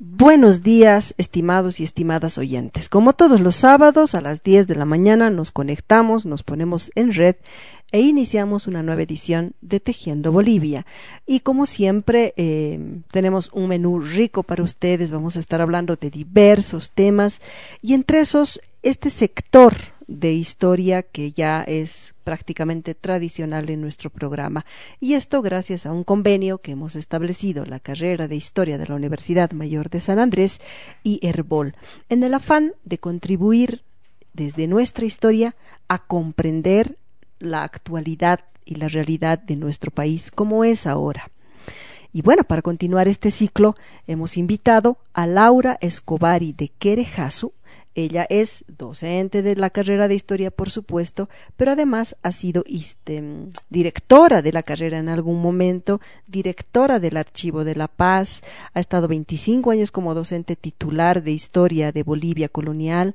Buenos días, estimados y estimadas oyentes. Como todos los sábados a las 10 de la mañana nos conectamos, nos ponemos en red e iniciamos una nueva edición de Tejiendo Bolivia. Y como siempre, eh, tenemos un menú rico para ustedes. Vamos a estar hablando de diversos temas y entre esos, este sector de historia que ya es prácticamente tradicional en nuestro programa. Y esto gracias a un convenio que hemos establecido la carrera de historia de la Universidad Mayor de San Andrés y Herbol, en el afán de contribuir desde nuestra historia a comprender la actualidad y la realidad de nuestro país como es ahora. Y bueno, para continuar este ciclo, hemos invitado a Laura Escobari de Querejasu, ella es docente de la carrera de historia, por supuesto, pero además ha sido este, directora de la carrera en algún momento, directora del Archivo de la Paz, ha estado 25 años como docente titular de historia de Bolivia colonial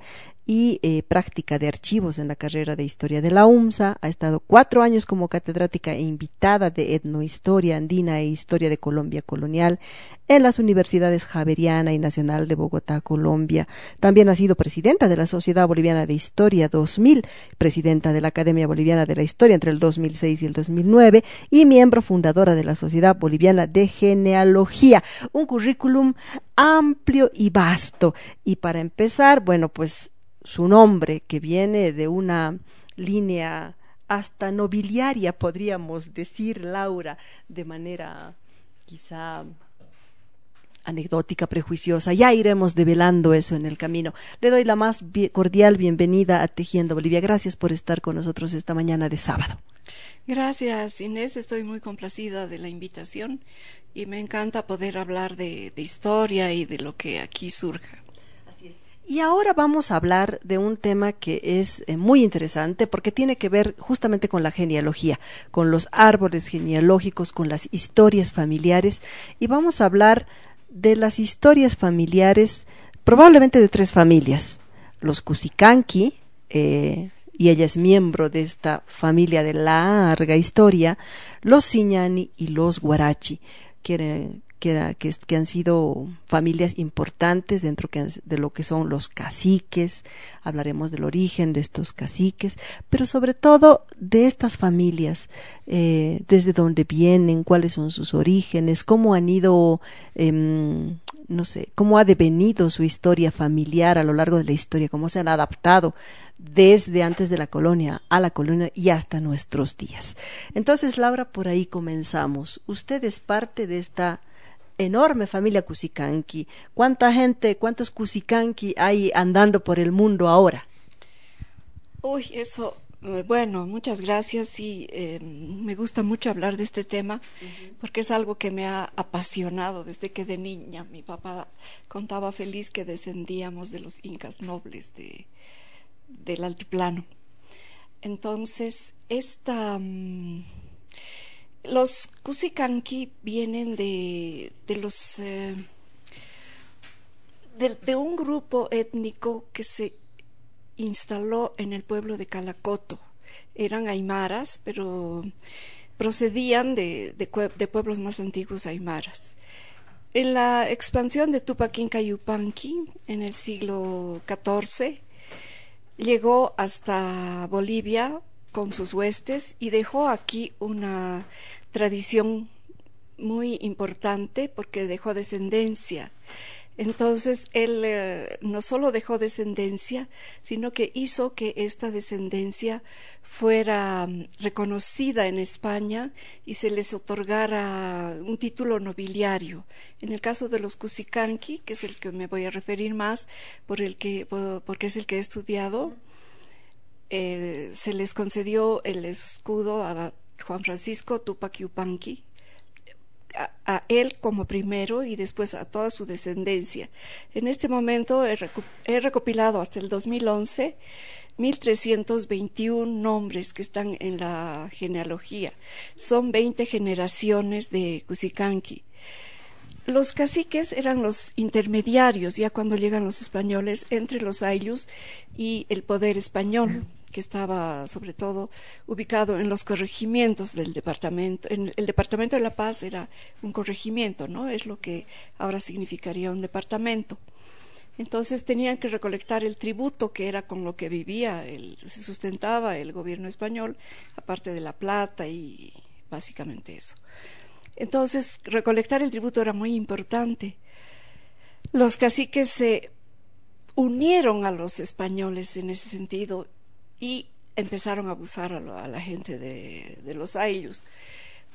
y eh, práctica de archivos en la carrera de historia de la UMSA. Ha estado cuatro años como catedrática e invitada de etnohistoria andina e historia de Colombia colonial en las universidades Javeriana y Nacional de Bogotá, Colombia. También ha sido presidenta de la Sociedad Boliviana de Historia 2000, presidenta de la Academia Boliviana de la Historia entre el 2006 y el 2009 y miembro fundadora de la Sociedad Boliviana de Genealogía. Un currículum amplio y vasto. Y para empezar, bueno, pues su nombre, que viene de una línea hasta nobiliaria, podríamos decir, Laura, de manera quizá anecdótica, prejuiciosa. Ya iremos develando eso en el camino. Le doy la más cordial bienvenida a Tejiendo Bolivia. Gracias por estar con nosotros esta mañana de sábado. Gracias, Inés. Estoy muy complacida de la invitación y me encanta poder hablar de, de historia y de lo que aquí surja. Y ahora vamos a hablar de un tema que es eh, muy interesante porque tiene que ver justamente con la genealogía, con los árboles genealógicos, con las historias familiares. Y vamos a hablar de las historias familiares, probablemente de tres familias. Los Cusicanqui, eh, y ella es miembro de esta familia de larga historia, los Siñani y los Guarachi, que, que, han sido familias importantes dentro de lo que son los caciques, hablaremos del origen de estos caciques, pero sobre todo de estas familias, eh, desde dónde vienen, cuáles son sus orígenes, cómo han ido, em, no sé, cómo ha devenido su historia familiar a lo largo de la historia, cómo se han adaptado desde antes de la colonia a la colonia y hasta nuestros días. Entonces, Laura, por ahí comenzamos. Usted es parte de esta enorme familia Cusicanqui. ¿Cuánta gente, cuántos Cusicanqui hay andando por el mundo ahora? Uy, eso, eh, bueno, muchas gracias y eh, me gusta mucho hablar de este tema porque es algo que me ha apasionado desde que de niña mi papá contaba feliz que descendíamos de los incas nobles de, del altiplano. Entonces, esta... Mm, los Kusikanki vienen de, de los eh, de, un grupo étnico que se instaló en el pueblo de Calacoto. Eran aymaras, pero procedían de, de, pueblos más antiguos aymaras. En la expansión de Tupac Inca Yupanqui en el siglo XIV, llegó hasta Bolivia con sus huestes y dejó aquí una tradición muy importante porque dejó descendencia. Entonces, él eh, no solo dejó descendencia, sino que hizo que esta descendencia fuera mm, reconocida en España y se les otorgara un título nobiliario. En el caso de los Cusicanqui, que es el que me voy a referir más, por el que, porque es el que he estudiado, eh, se les concedió el escudo a Juan Francisco Tupac Yupanqui, a, él como primero y después a toda su descendencia. En este momento he, recopilado hasta el 2011 1.321 nombres que están en la genealogía. Son 20 generaciones de Cusicanqui. Los caciques eran los intermediarios, ya cuando llegan los españoles, entre los ayllus y el poder español que estaba sobre todo ubicado en los corregimientos del departamento. En el departamento de La Paz era un corregimiento, ¿no? Es lo que ahora significaría un departamento. Entonces tenían que recolectar el tributo que era con lo que vivía, se sustentaba el gobierno español, aparte de la plata y básicamente eso. Entonces recolectar el tributo era muy importante. Los caciques se unieron a los españoles en ese sentido y empezaron a abusar a, la gente de, los ayllus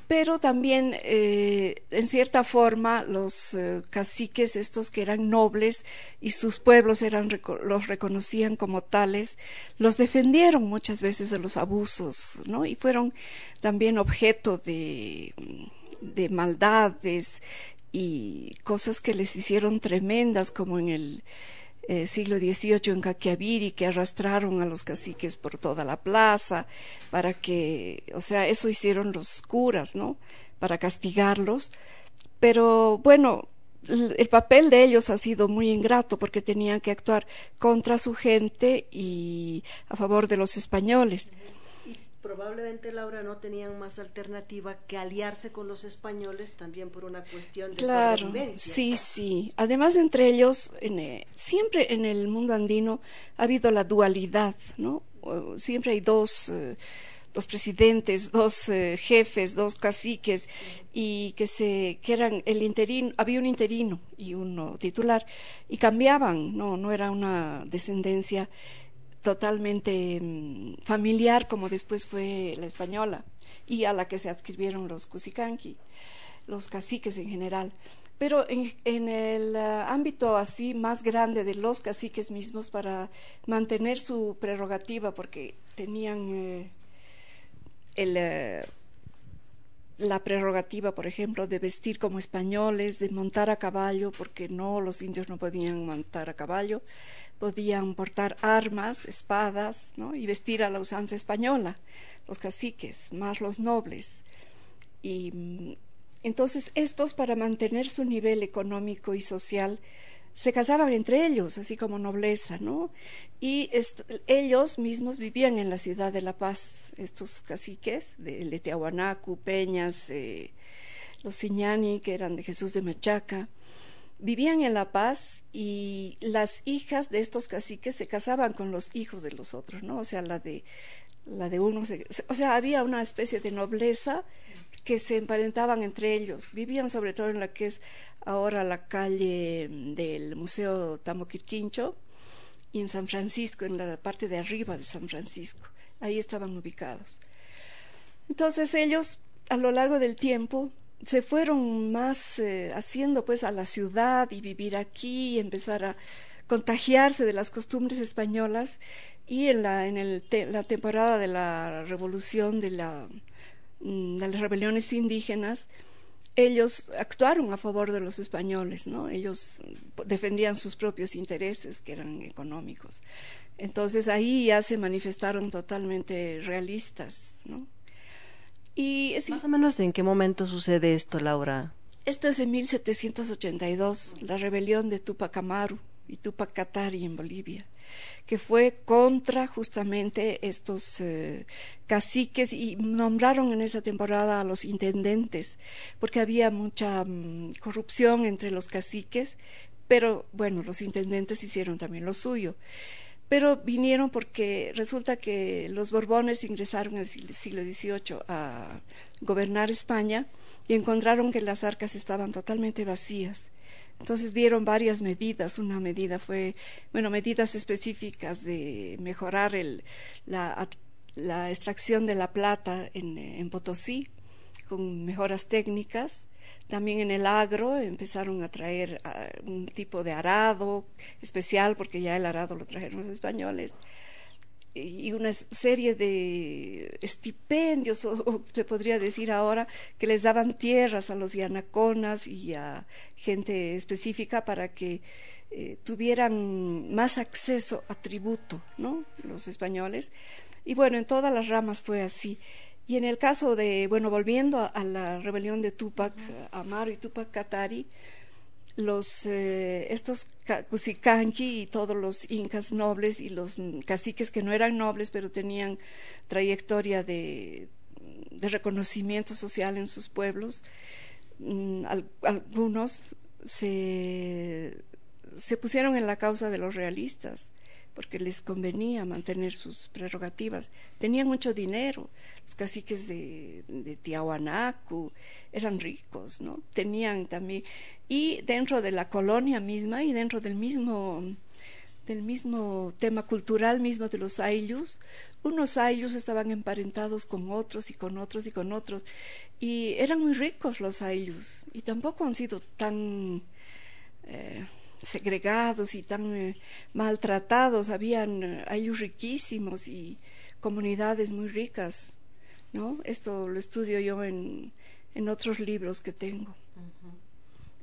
pero también eh, en cierta forma los eh, caciques estos que eran nobles y sus pueblos eran los reconocían como tales los defendieron muchas veces de los abusos no y fueron también objeto de, de maldades y cosas que les hicieron tremendas como en el eh, siglo XVIII en Caquiaviri que arrastraron a los caciques por toda la plaza para que, o sea, eso hicieron los curas, ¿no? Para castigarlos. Pero bueno, el papel de ellos ha sido muy ingrato porque tenían que actuar contra su gente y a favor de los españoles probablemente Laura no tenían más alternativa que aliarse con los españoles también por una cuestión de claro, Sí, sí. Además entre ellos eh, siempre en el mundo andino ha habido la dualidad, ¿no? Siempre hay dos eh, dos presidentes, dos eh, jefes, dos caciques y que se que eran el interino, había un interino y uno titular y cambiaban, no no era una descendencia totalmente mm, familiar como después fue la española y a la que se adscribieron los cusicanqui, los caciques en general. Pero en, el ah, ámbito así más grande de los caciques mismos para mantener su prerrogativa, porque tenían eh, el, eh, la prerrogativa, por ejemplo, de vestir como españoles, de montar a caballo, porque no, los indios no podían montar a caballo, podían portar armas, espadas, y vestir a la usanza española, los caciques, más los nobles. Y mm, entonces estos, para mantener su nivel económico y social, se casaban entre ellos, así como nobleza, ¿no? Y ellos mismos vivían en la ciudad de La Paz, estos caciques de, de Peñas, eh, los Siñani, que eran de Jesús de Machaca, vivían en La Paz y las hijas de estos caciques se casaban con los hijos de los otros, ¿no? O sea, la de la de uno, o sea, había una especie de nobleza que se emparentaban entre ellos. Vivían sobre todo en la que es ahora la calle del Museo Tamoquirquincho y en San Francisco, en la parte de arriba de San Francisco. Ahí estaban ubicados. Entonces ellos, a lo largo del tiempo, se fueron más eh, haciendo pues a la ciudad y vivir aquí y empezar a contagiarse de las costumbres españolas y en la, en el la temporada de la revolución de, la, mm, de las rebeliones indígenas ellos actuaron a favor de los españoles, ¿no? Ellos defendían sus propios intereses, que eran económicos. Entonces ahí ya se manifestaron totalmente realistas, ¿no? Y Más o menos en qué momento sucede esto, Laura. Esto es en 1782, la rebelión de Tupac Amaru y Tupac Katari en Bolivia, que fue contra justamente estos eh, caciques y nombraron en esa temporada a los intendentes, porque había mucha mm, corrupción entre los caciques, pero bueno, los intendentes hicieron también lo suyo pero vinieron porque resulta que los Borbones ingresaron en el siglo XVIII a gobernar España y encontraron que las arcas estaban totalmente vacías. Entonces dieron varias medidas. Una medida fue, bueno, medidas específicas de mejorar el, la, la extracción de la plata en, en Potosí con mejoras técnicas también en el agro empezaron a traer ah, un tipo de arado especial, porque ya el arado lo trajeron los españoles, y una serie de estipendios, se podría decir ahora, que les daban tierras a los yanaconas y a gente específica para que eh, tuvieran más acceso a tributo, ¿no? Los españoles. Y bueno, en todas las ramas fue así. Y en el caso de, bueno, volviendo a, la rebelión de Tupac Amaru y Tupac Katari, los eh, estos Cusicanqui y todos los incas nobles y los caciques que no eran nobles pero tenían trayectoria de, de reconocimiento social en sus pueblos, mm, algunos se, se pusieron en la causa de los realistas porque les convenía mantener sus prerrogativas. Tenían mucho dinero, los caciques de, de Tiahuanacu eran ricos, ¿no? Tenían también, y dentro de la colonia misma y dentro del mismo del mismo tema cultural mismo de los ayllus, unos ayllus estaban emparentados con otros y con otros y con otros, y eran muy ricos los ayllus, y tampoco han sido tan eh, segregados y tan eh, maltratados, habían eh, ayllus riquísimos y comunidades muy ricas, ¿no? Esto lo estudio yo en, en otros libros que tengo.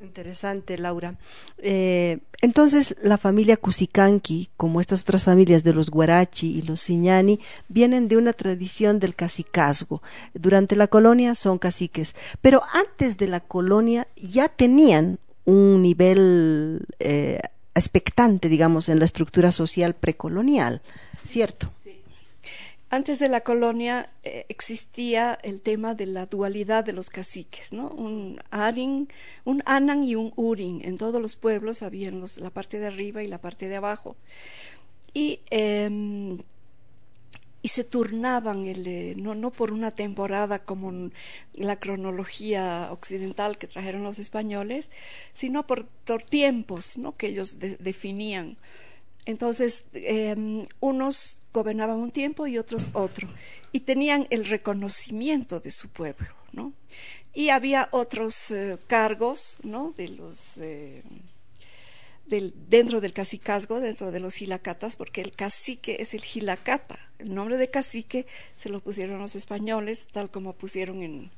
Interesante, Laura. Eh, entonces, la familia Cusicanqui, como estas otras familias de los Guarachi y los Siñani, vienen de una tradición del cacicazgo. Durante la colonia son caciques, pero antes de la colonia ya tenían un nivel eh, expectante, digamos, en la estructura social precolonial, ¿cierto? Antes de la colonia eh, existía el tema de la dualidad de los caciques, ¿no? Un arin, un anan y un urin. En todos los pueblos habían los, la parte de arriba y la parte de abajo. Y, em, y se turnaban, el, eh, no, no por una temporada como la cronología occidental que trajeron los españoles, sino por, tiempos ¿no? que ellos definían. Entonces, em, unos gobernaban un tiempo y otros otro, y tenían el reconocimiento de su pueblo, ¿no? Y había otros eh, cargos, ¿no? De los eh, del, dentro del cacicazgo, dentro de los gilacatas, porque el cacique es el gilacata. El nombre de cacique se lo pusieron los españoles, tal como pusieron en,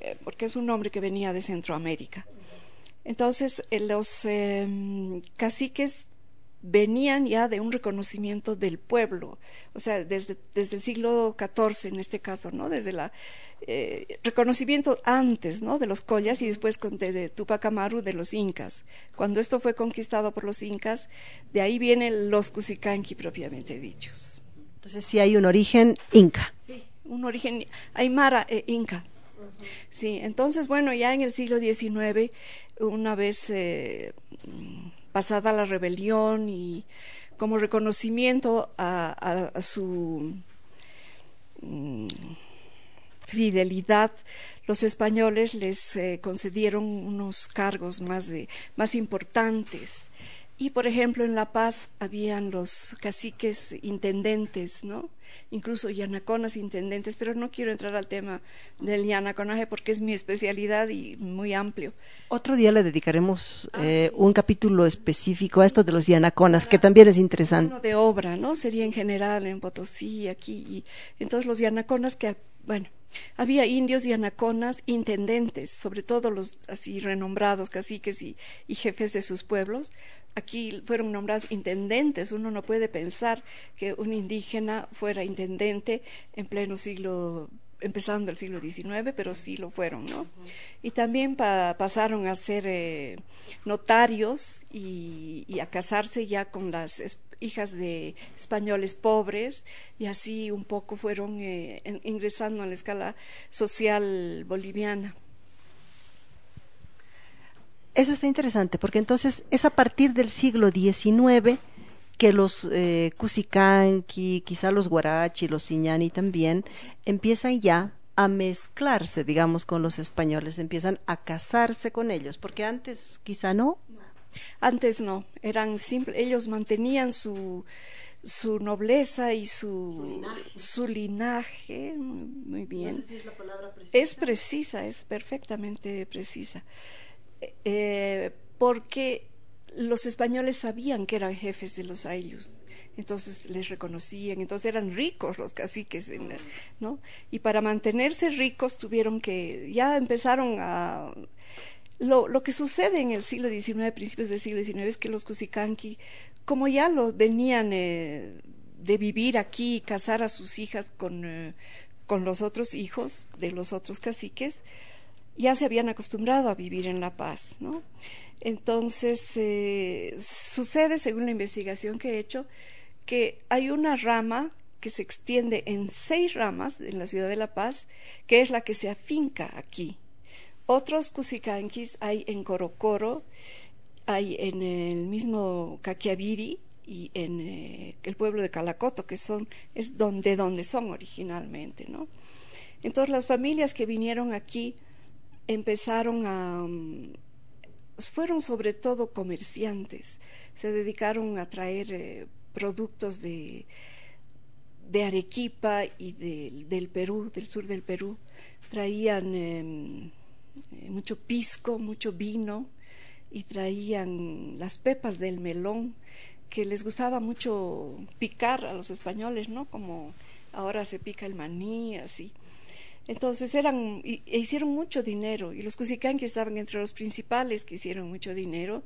eh, porque es un nombre que venía de Centroamérica. Entonces, los em, caciques venían ya de un reconocimiento del pueblo, o sea, desde, desde el siglo XIV en este caso, ¿no? Desde la eh, reconocimiento antes, ¿no? De los collas y después de, de, Tupac Amaru de los incas. Cuando esto fue conquistado por los incas, de ahí vienen los Cusicanqui propiamente dichos. Entonces sí hay un origen inca. Sí, un origen aymara e inca. Sí, entonces bueno, ya en el siglo XIX, una vez eh, pasada la rebelión y como reconocimiento a, su mm, fidelidad, los españoles les eh, concedieron unos cargos más, de, más importantes y por ejemplo en La Paz habían los caciques intendentes, ¿no? Incluso yanaconas intendentes, pero no quiero entrar al tema del yanaconaje porque es mi especialidad y muy amplio. Otro día le dedicaremos ah, eh, un capítulo específico a esto de los yanaconas, que también es interesante. de obra, ¿no? Sería en general en Potosí, aquí. Y, entonces los yanaconas que, bueno, había indios y anaconas intendentes, sobre todo los así renombrados caciques y, jefes de sus pueblos. Aquí fueron nombrados intendentes. Uno no puede pensar que un indígena fuera intendente en pleno siglo empezando el siglo XIX, pero sí lo fueron, ¿no? Y también pasaron a ser eh, notarios y, y, a casarse ya con las hijas de españoles pobres y así un poco fueron eh, ingresando a la escala social boliviana. Eso está interesante, porque entonces es a partir del siglo XIX que los eh, Cusicanqui, quizá los Guarachi, los Siñani también, empiezan ya a mezclarse, digamos, con los españoles, empiezan a casarse con ellos, porque antes quizá no. Antes no, eran simples, ellos mantenían su, su nobleza y su, su linaje. muy bien. es, precisa. es perfectamente precisa. Eh, porque los españoles sabían que eran jefes de los ayllus entonces les reconocían, entonces eran ricos los caciques, ¿no? Y para mantenerse ricos tuvieron que, ya empezaron a lo, lo, que sucede en el siglo XIX, principios del siglo XIX, es que los Cusicanqui, como ya venían eh, de vivir aquí y casar a sus hijas con, eh, con los otros hijos de los otros caciques, ya se habían acostumbrado a vivir en La Paz, ¿no? Entonces, eh, sucede, según la investigación que he hecho, que hay una rama que se extiende en seis ramas en la ciudad de La Paz, que es la que se afinca aquí. Otros cusicanquis hay en Corocoro, hay en el mismo Caquiaviri y en eh, el pueblo de Calacoto, que son, es donde, donde son originalmente, ¿no? Entonces las familias que vinieron aquí empezaron a... Mm, fueron sobre todo comerciantes, se dedicaron a traer eh, productos de, de Arequipa y del Perú, del sur del Perú. Traían em, eh, mucho pisco, mucho vino y traían las pepas del melón que les gustaba mucho picar a los españoles, ¿no? Como ahora se pica el maní, así. Entonces eran, e hicieron mucho dinero, y los que estaban entre los principales que hicieron mucho dinero,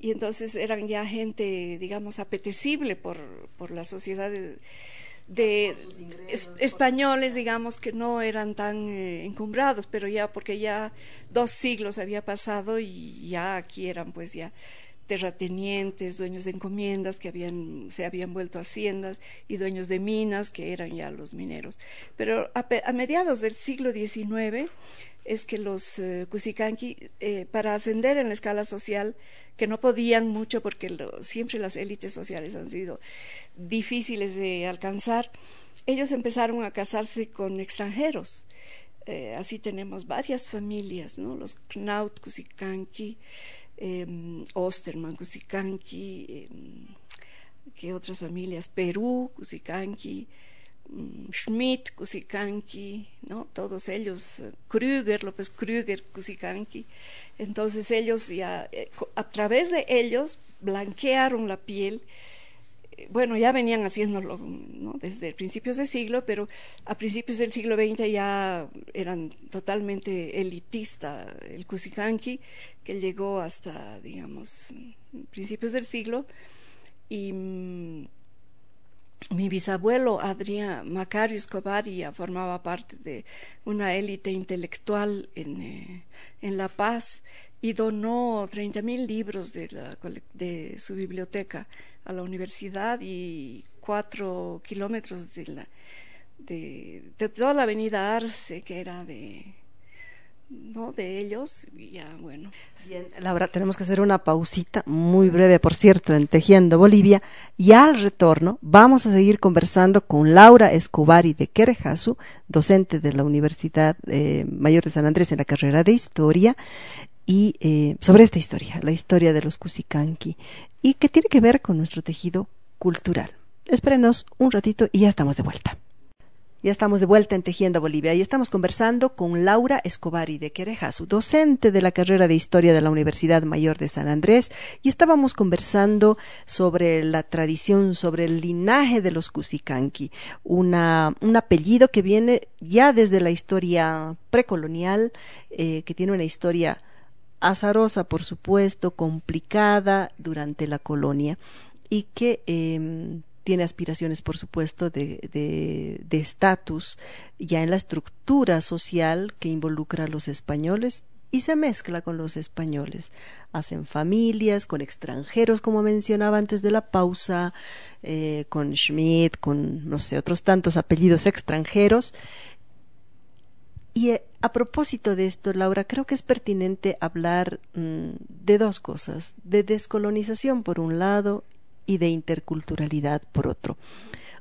y entonces eran ya gente, digamos, apetecible por, por la sociedad de, españoles, digamos, que no eran tan eh, encumbrados, pero ya porque ya dos siglos había pasado y ya aquí eran pues ya terratenientes, dueños de encomiendas que se habían vuelto haciendas y dueños de minas que eran ya los mineros. Pero a, mediados del siglo XIX es que los uh, para ascender en la escala social, que no podían mucho porque siempre las élites sociales han sido difíciles de alcanzar, ellos empezaron a casarse con extranjeros. Eh, así tenemos varias familias, los Knaut Cusicanqui, eh, Osterman, Cusicanqui, eh, que otras familias, Perú, Cusicanqui, mm, Schmidt, Cusicanqui, ¿no? todos ellos, Krüger, López Krüger, Cusicanqui. Entonces ellos ya, eh, a través de ellos, blanquearon la piel bueno, ya venían haciéndolo desde principios del siglo, pero a principios del siglo XX ya eran totalmente elitista el Cusicanqui, que llegó hasta, digamos, principios del siglo. Y mm, mi bisabuelo Adrián Macario Escobar ya formaba parte de una élite intelectual en, eh, en La Paz y donó 30 mil libros de, la, de su biblioteca a la universidad y cuatro kilómetros de, la, de, toda la avenida Arce, que era de, ¿no? de ellos, ya bueno. Bien, Laura, tenemos que hacer una pausita muy breve, por cierto, en Tejiendo Bolivia, y al retorno vamos a seguir conversando con Laura Escobari de Querejasu, docente de la Universidad eh, Mayor de San Andrés en la carrera de Historia, y eh, sobre esta historia, la historia de los Cusicanqui, y que tiene que ver con nuestro tejido cultural. Espérenos un ratito y ya estamos de vuelta. Ya estamos de vuelta en Tejiendo Bolivia y estamos conversando con Laura Escobari de Querejasu, docente de la carrera de Historia de la Universidad Mayor de San Andrés, y estábamos conversando sobre la tradición, sobre el linaje de los Cusicanqui, una, un apellido que viene ya desde la historia precolonial, eh, que tiene una historia azarosa, por supuesto, complicada durante la colonia y que em, tiene aspiraciones, por supuesto, de estatus de, ya en la estructura social que involucra a los españoles y se mezcla con los españoles. Hacen familias con extranjeros, como mencionaba antes de la pausa, eh, con Schmidt, con, no sé, otros tantos apellidos extranjeros y eh, a propósito de esto, Laura, creo que es pertinente hablar mm, de dos cosas, de descolonización por un lado y de interculturalidad por otro.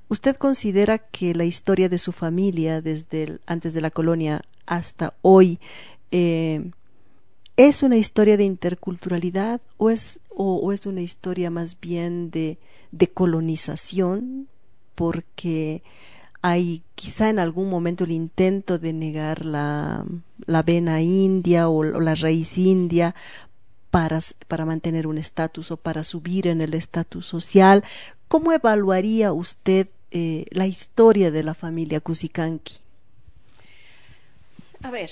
¿Usted considera que la historia de su familia desde antes de la colonia hasta hoy eh, es una historia de interculturalidad o es, o es una historia más bien de, de colonización? Porque hay quizá en algún momento el intento de negar la, la vena india o, la raíz india para, para mantener un estatus o para subir en el estatus social. ¿Cómo evaluaría usted eh, la historia de la familia Cusicanqui? A ver,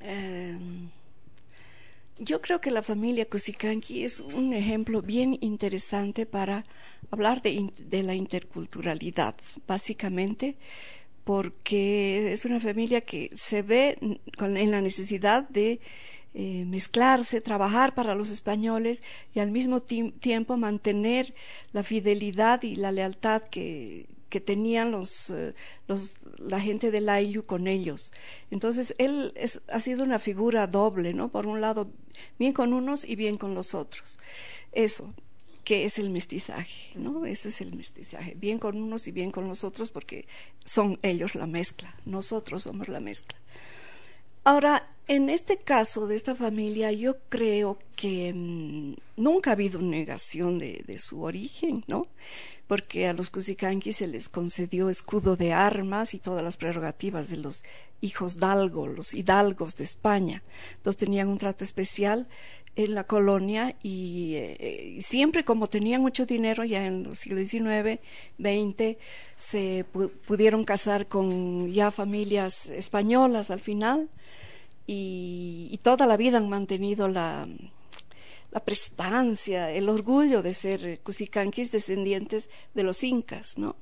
eh, yo creo que la familia Cusicanqui es un ejemplo bien interesante para hablar de, la interculturalidad, básicamente porque es una familia que se ve en la necesidad de eh, mezclarse, trabajar para los españoles y al mismo tiempo mantener la fidelidad y la lealtad que, que tenían los, eh, los, la gente del Ayllu con ellos. Entonces, él es, ha sido una figura doble, ¿no? Por un lado, bien con unos y bien con los otros. Eso, que es el mestizaje, ¿no? Ese es el mestizaje, bien con unos y bien con los otros, porque son ellos la mezcla, nosotros somos la mezcla. Ahora, en este caso de esta familia, yo creo que mm, nunca ha habido negación de, de su origen, ¿no? Porque a los Cusicanquis se les concedió escudo de armas y todas las prerrogativas de los hijos dalgo, los hidalgos de España. Entonces tenían un trato especial en la colonia y, eh, siempre como tenían mucho dinero ya en los siglos XIX, XX, se pudieron casar con ya familias españolas al final y toda la vida han mantenido la, la prestancia, el orgullo de ser cusicanquis descendientes de los incas, ¿no?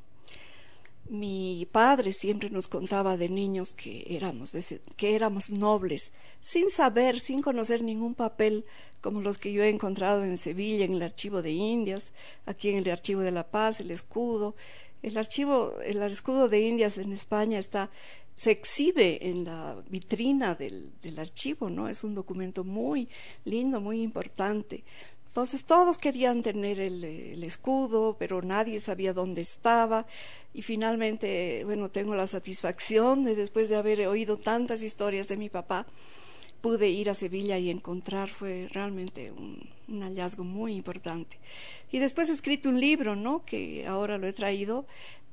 Mi padre siempre nos contaba de niños que éramos, que éramos nobles, sin saber, sin conocer ningún papel como los que yo he encontrado en Sevilla, en el Archivo de Indias, aquí en el Archivo de la Paz, el escudo. El archivo, el escudo de Indias en España está se exhibe en la vitrina del, archivo, ¿no? Es un documento muy lindo, muy importante. Entonces todos querían tener el, escudo, pero nadie sabía dónde estaba. Y finalmente, bueno, tengo la satisfacción de después de haber oído tantas historias de mi papá, pude ir a Sevilla y encontrar, fue realmente un, un hallazgo muy importante. Y después he escrito un libro, ¿no? Que ahora lo he traído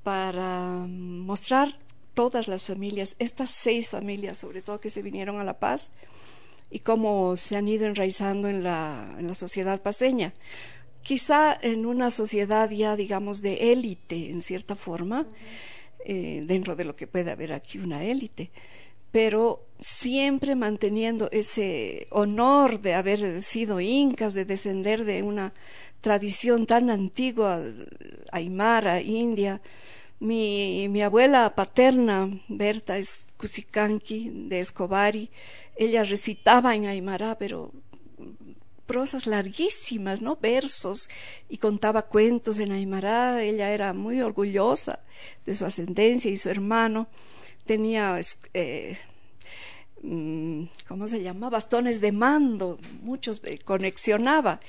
para mostrar todas las familias, estas seis familias sobre todo que se vinieron a La Paz y cómo se han ido enraizando en la, en la sociedad paseña. Quizá en una sociedad ya, digamos, de élite, en cierta forma, eh, dentro de lo que puede haber aquí una élite, pero siempre manteniendo ese honor de haber sido incas, de descender de una tradición tan antigua, aymara, india, mi, mi abuela paterna, Berta, Cusicanqui de Escobari. Ella recitaba en Aymara, pero prosas larguísimas, ¿no? Versos y contaba cuentos en Aymara. Ella era muy orgullosa de su ascendencia y su hermano tenía, eh, mm, ¿cómo se llama? Bastones de mando, muchos eh, conexionaba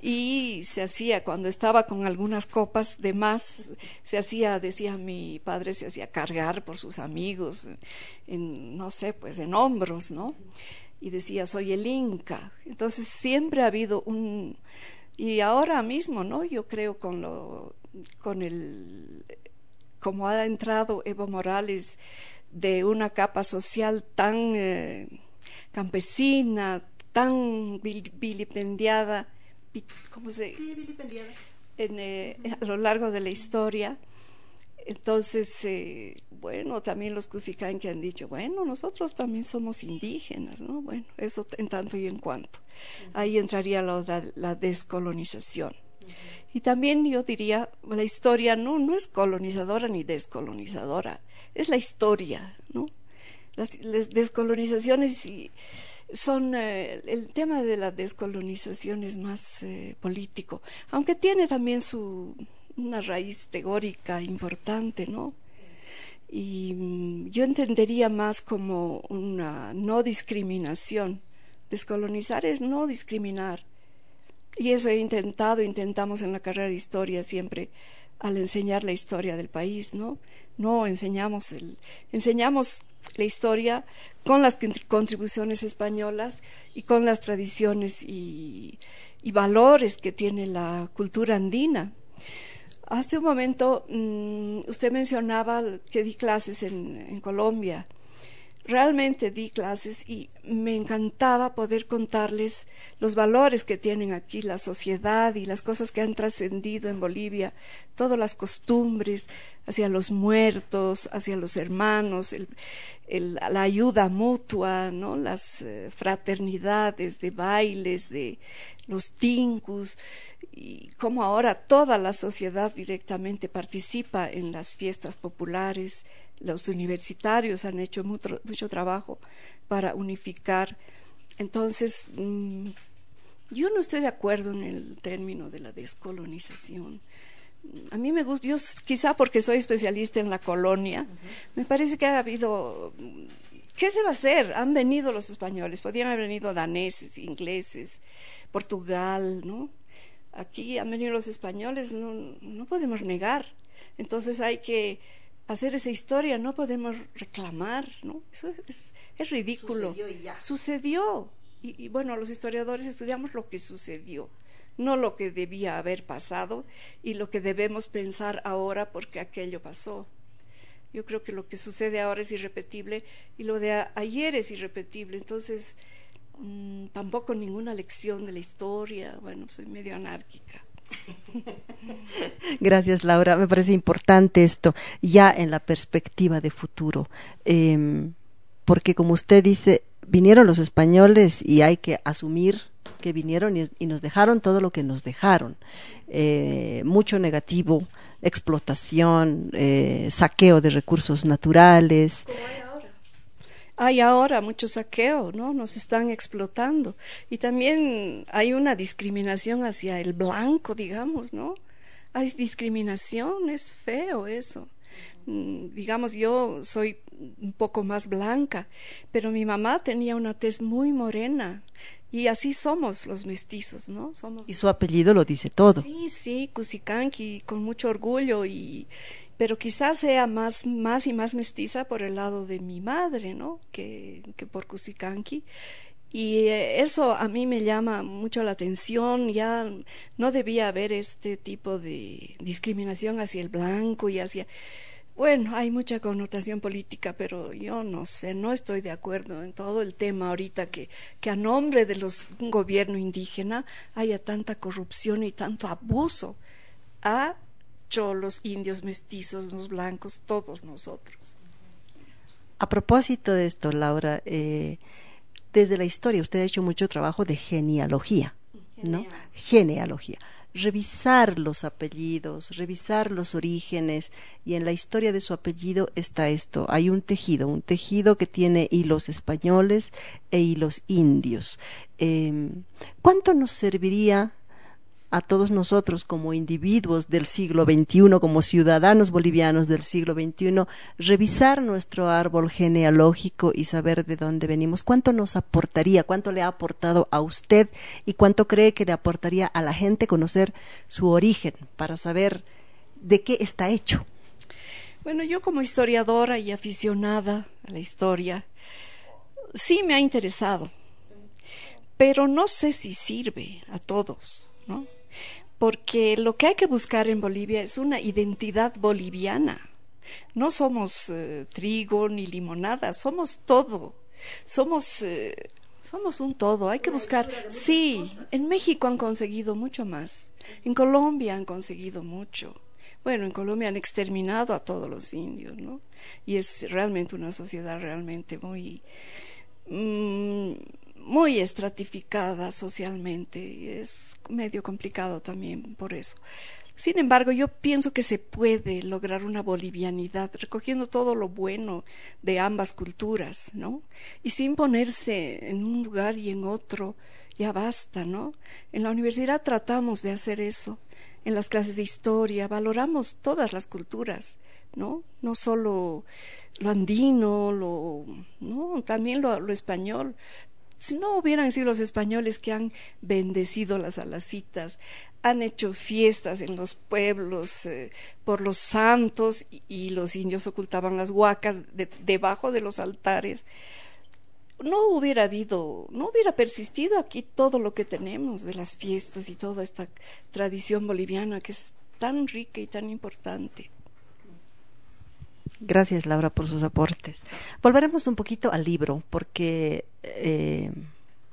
y se hacía cuando estaba con algunas copas de más se hacía decía mi padre se hacía cargar por sus amigos en no sé pues en hombros no y decía soy el inca entonces siempre ha habido un y ahora mismo no yo creo con lo con el como ha entrado Evo Morales de una capa social tan eh, campesina tan vilipendiada ¿cómo se? Eh, a lo largo de la historia. Entonces, eh, bueno, también los Cusicán que han dicho, bueno, nosotros también somos indígenas, ¿no? Bueno, eso en tanto y en cuanto. Ahí entraría la, descolonización. Y también yo diría, la historia no, no es colonizadora ni descolonizadora, es la historia, ¿no? Las, las descolonizaciones y son eh, el tema de la descolonización es más eh, político, aunque tiene también su una raíz teórica importante, ¿no? Y mm, yo entendería más como una no discriminación. Descolonizar es no discriminar. Y eso he intentado, intentamos en la carrera de historia siempre al enseñar la historia del país, ¿no? No enseñamos el, enseñamos la historia con las contribuciones españolas y con las tradiciones y, valores que tiene la cultura andina. Hace un momento mm, usted mencionaba que di clases en Colombia realmente di clases y me encantaba poder contarles los valores que tienen aquí la sociedad y las cosas que han trascendido en Bolivia, todas las costumbres hacia los muertos, hacia los hermanos, la ayuda mutua, ¿no? las eh, fraternidades de bailes, de los tincus, y cómo ahora toda la sociedad directamente participa en las fiestas populares, los universitarios han hecho mucho, mucho trabajo para unificar. Entonces, mm, yo no estoy de acuerdo en el término de la descolonización. A mí me gusta, yo quizá porque soy especialista en la colonia, me parece que ha habido ¿Qué se va a hacer? Han venido los españoles, podrían haber venido daneses, ingleses, Portugal, ¿no? Aquí han venido los españoles, no, no podemos negar. Entonces hay que hacer esa historia, no podemos reclamar, ¿no? Eso es, es ridículo. Sucedió y ya. Sucedió. Y, y, bueno, los historiadores estudiamos lo que sucedió, no lo que debía haber pasado y lo que debemos pensar ahora porque aquello pasó. Yo creo que lo que sucede ahora es irrepetible y lo de ayer es irrepetible. Entonces, mmm, tampoco ninguna lección de la historia. Bueno, soy medio anárquica. Gracias, Laura. Me parece importante esto, ya en la perspectiva de futuro. Eh, porque, como usted dice, vinieron los españoles y hay que asumir que vinieron y, y nos dejaron todo lo que nos dejaron. Eh, mucho negativo, explotación, eh, saqueo de recursos naturales. Hay ahora. Hay ahora mucho saqueo, ¿no? Nos están explotando. Y también hay una discriminación hacia el blanco, digamos, ¿no? Hay discriminación, es feo eso digamos, yo soy un poco más blanca, pero mi mamá tenía una tez muy morena y así somos los mestizos, ¿no? Somos Y su apellido lo dice todo. Sí, sí, Cusicanqui, con mucho orgullo y pero quizás sea más más y más mestiza por el lado de mi madre, ¿no? Que, que por Cusicanqui. Y eh, eso a mí me llama mucho la atención, ya no debía haber este tipo de discriminación hacia el blanco y hacia bueno, hay mucha connotación política, pero yo no sé, no estoy de acuerdo en todo el tema ahorita que, que a nombre de los, un gobierno indígena haya tanta corrupción y tanto abuso a cholos, indios, mestizos, los blancos, todos nosotros. A propósito de esto, Laura, eh, desde la historia usted ha hecho mucho trabajo de genealogía, ¿no? Genealogía revisar los apellidos, revisar los orígenes y en la historia de su apellido está esto, hay un tejido, un tejido que tiene hilos españoles e hilos indios. Eh, ¿Cuánto nos serviría a todos nosotros como individuos del siglo XXI, como ciudadanos bolivianos del siglo XXI, revisar nuestro árbol genealógico y saber de dónde venimos. ¿Cuánto nos aportaría? ¿Cuánto le ha aportado a usted? ¿Y cuánto cree que le aportaría a la gente conocer su origen para saber de qué está hecho? Bueno, yo como historiadora y aficionada a la historia, sí me ha interesado, pero no sé si sirve a todos. Porque lo que hay que buscar en Bolivia es una identidad boliviana. No somos eh, trigo ni limonada, somos todo. Somos eh, somos un todo, hay que buscar. Sí, en México han conseguido mucho más. En Colombia han conseguido mucho. Bueno, en Colombia han exterminado a todos los indios, ¿no? Y es realmente una sociedad realmente muy mmm, muy estratificada socialmente y es medio complicado también por eso. Sin embargo, yo pienso que se puede lograr una bolivianidad recogiendo todo lo bueno de ambas culturas, ¿no? Y sin ponerse en un lugar y en otro, ya basta, ¿no? En la universidad tratamos de hacer eso. En las clases de historia valoramos todas las culturas, ¿no? No solo lo andino, lo, no, también lo, lo español, si no hubieran sido los españoles que han bendecido las alacitas, han hecho fiestas en los pueblos eh, por los santos y, los indios ocultaban las huacas de, debajo de los altares, no hubiera habido, no hubiera persistido aquí todo lo que tenemos de las fiestas y toda esta tradición boliviana que es tan rica y tan importante. Gracias, Laura, por sus aportes. Volveremos un poquito al libro, porque eh,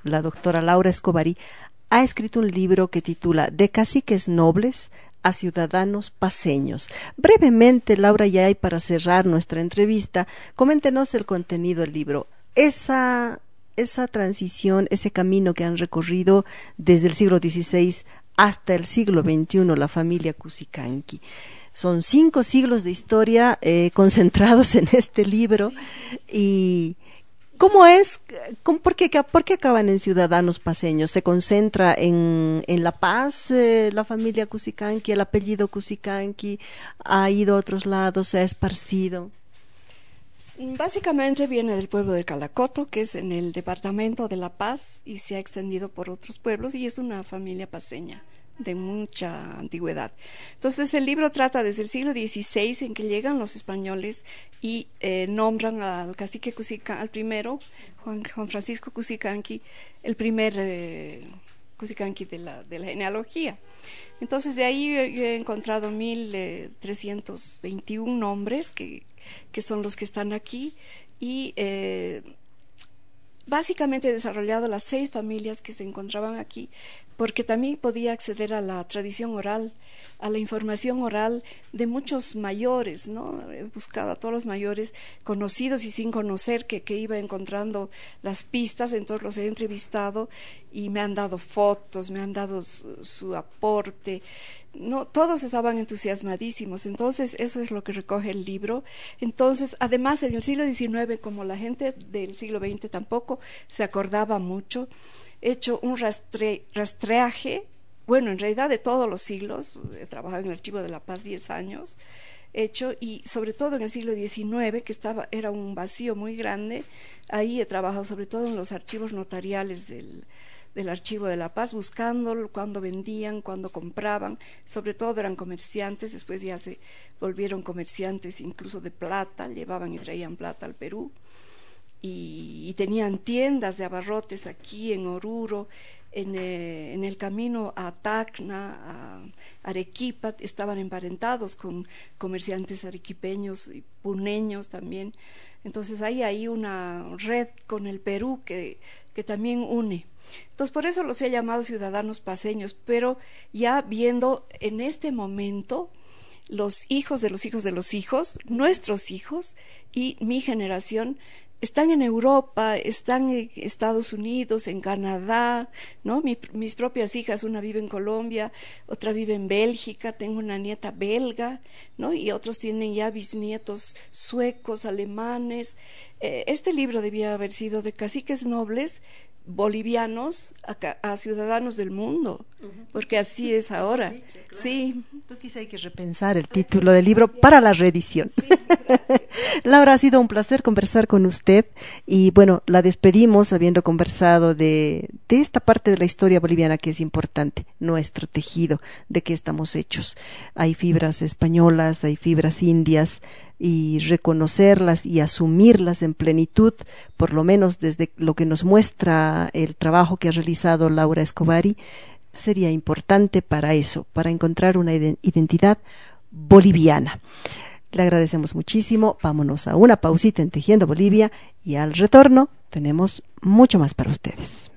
la doctora Laura Escobarí ha escrito un libro que titula De caciques nobles a ciudadanos paseños. Brevemente, Laura, ya hay para cerrar nuestra entrevista, coméntenos el contenido del libro. Esa, esa transición, ese camino que han recorrido desde el siglo XVI hasta el siglo XXI la familia Cusicanqui Son cinco siglos de historia eh, concentrados en este libro y ¿Cómo es? por, qué, por, qué, acaban en ciudadanos paseños? ¿Se concentra en, en La Paz eh, la familia Cusicanqui, el apellido Cusicanqui? ¿Ha ido a otros lados? ¿Se ha esparcido? Básicamente viene del pueblo de Calacoto, que es en el departamento de La Paz y se ha extendido por otros pueblos y es una familia paseña de mucha antigüedad. Entonces el libro trata desde el siglo XVI en que llegan los españoles y eh, nombran al cacique Cusica, al primero, Juan, Francisco Cusicanqui, el primer eh, Cusicanqui de la, de la genealogía. Entonces de ahí he encontrado 1321 nombres que, que son los que están aquí y eh, básicamente he desarrollado las seis familias que se encontraban aquí porque también podía acceder a la tradición oral, a la información oral de muchos mayores, ¿no? He buscado a todos los mayores conocidos y sin conocer que, que iba encontrando las pistas, entonces los he entrevistado y me han dado fotos, me han dado su, aporte, no, todos estaban entusiasmadísimos, entonces eso es lo que recoge el libro. Entonces, además en el siglo XIX, como la gente del siglo XX tampoco se acordaba mucho, hecho un rastreaje, bueno, en realidad de todos los siglos, he trabajado en el Archivo de la Paz 10 años, hecho y sobre todo en el siglo XIX, que estaba, era un vacío muy grande, ahí he trabajado sobre todo en los archivos notariales del, del Archivo de la Paz, buscando cuando vendían, cuando compraban, sobre todo eran comerciantes, después ya se volvieron comerciantes incluso de plata, llevaban y traían plata al Perú y, tenían tiendas de abarrotes aquí en Oruro, en, eh, en, el camino a Tacna, a Arequipa, estaban emparentados con comerciantes arequipeños y puneños también. Entonces hay ahí una red con el Perú que, que también une. Entonces por eso los he llamado ciudadanos paseños, pero ya viendo en este momento los hijos de los hijos de los hijos, nuestros hijos y mi generación están en Europa, están en Estados Unidos, en Canadá, ¿no? mis propias hijas, una vive en Colombia, otra vive en Bélgica, tengo una nieta belga, ¿no? Y otros tienen ya bisnietos suecos, alemanes. Eh, este libro debía haber sido de caciques nobles bolivianos a, ciudadanos del mundo, porque así es ahora. Sí. Entonces quizá hay que repensar el título del libro para la reedición. Laura, ha sido un placer conversar con usted y bueno, la despedimos habiendo conversado de, de esta parte de la historia boliviana que es importante, nuestro tejido, de qué estamos hechos. Hay fibras españolas, hay fibras indias, y reconocerlas y asumirlas en plenitud, por lo menos desde lo que nos muestra el trabajo que ha realizado Laura Escobari, sería importante para eso, para encontrar una identidad boliviana. Le agradecemos muchísimo. Vámonos a una pausita en Tejiendo Bolivia y al retorno tenemos mucho más para ustedes.